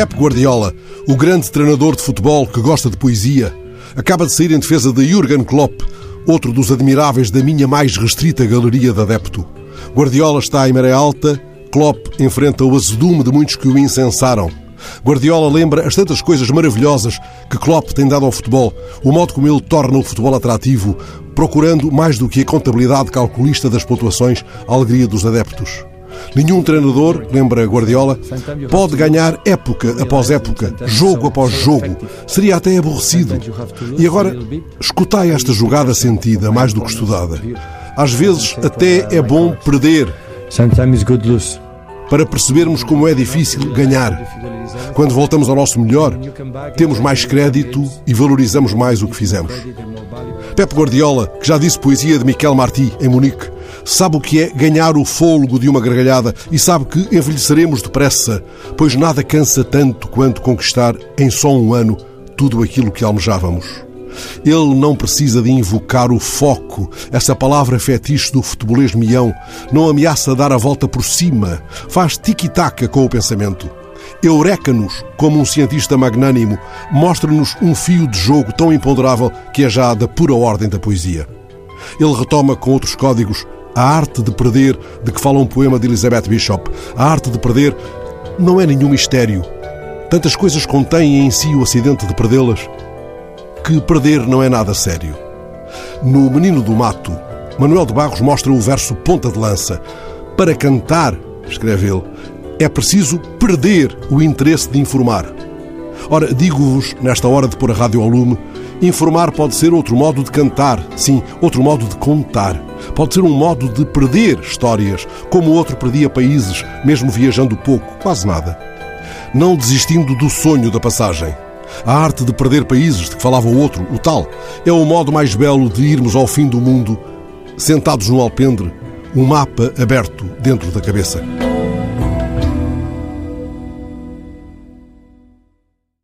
Pep Guardiola, o grande treinador de futebol que gosta de poesia, acaba de sair em defesa de Jurgen Klopp, outro dos admiráveis da minha mais restrita galeria de adepto. Guardiola está em maré alta, Klopp enfrenta o azedume de muitos que o incensaram. Guardiola lembra as tantas coisas maravilhosas que Klopp tem dado ao futebol, o modo como ele torna o futebol atrativo, procurando, mais do que a contabilidade calculista das pontuações, a alegria dos adeptos. Nenhum treinador, lembra Guardiola, pode ganhar época após época, jogo após jogo. Seria até aborrecido. E agora, escutai esta jogada sentida, mais do que estudada. Às vezes, até é bom perder. Para percebermos como é difícil ganhar. Quando voltamos ao nosso melhor, temos mais crédito e valorizamos mais o que fizemos. Pep Guardiola, que já disse poesia de Miquel Martí em Munique, sabe o que é ganhar o fôlego de uma gargalhada e sabe que envelheceremos depressa, pois nada cansa tanto quanto conquistar em só um ano tudo aquilo que almejávamos. Ele não precisa de invocar o foco, essa palavra fetiche do futebolês mião. Não ameaça dar a volta por cima. Faz tic-tac com o pensamento. Eureka-nos como um cientista magnânimo. Mostra-nos um fio de jogo tão imponderável que é já da pura ordem da poesia. Ele retoma com outros códigos a arte de perder de que fala um poema de Elizabeth Bishop. A arte de perder não é nenhum mistério. Tantas coisas contêm em si o acidente de perdê-las que perder não é nada sério. No Menino do Mato, Manuel de Barros mostra o verso ponta de lança. Para cantar, escreve ele, é preciso perder o interesse de informar. Ora, digo-vos, nesta hora de pôr a rádio ao lume, informar pode ser outro modo de cantar, sim, outro modo de contar. Pode ser um modo de perder histórias, como o outro perdia países, mesmo viajando pouco, quase nada. Não desistindo do sonho da passagem. A arte de perder países, de que falava o outro, o tal, é o modo mais belo de irmos ao fim do mundo, sentados no alpendre, um mapa aberto dentro da cabeça.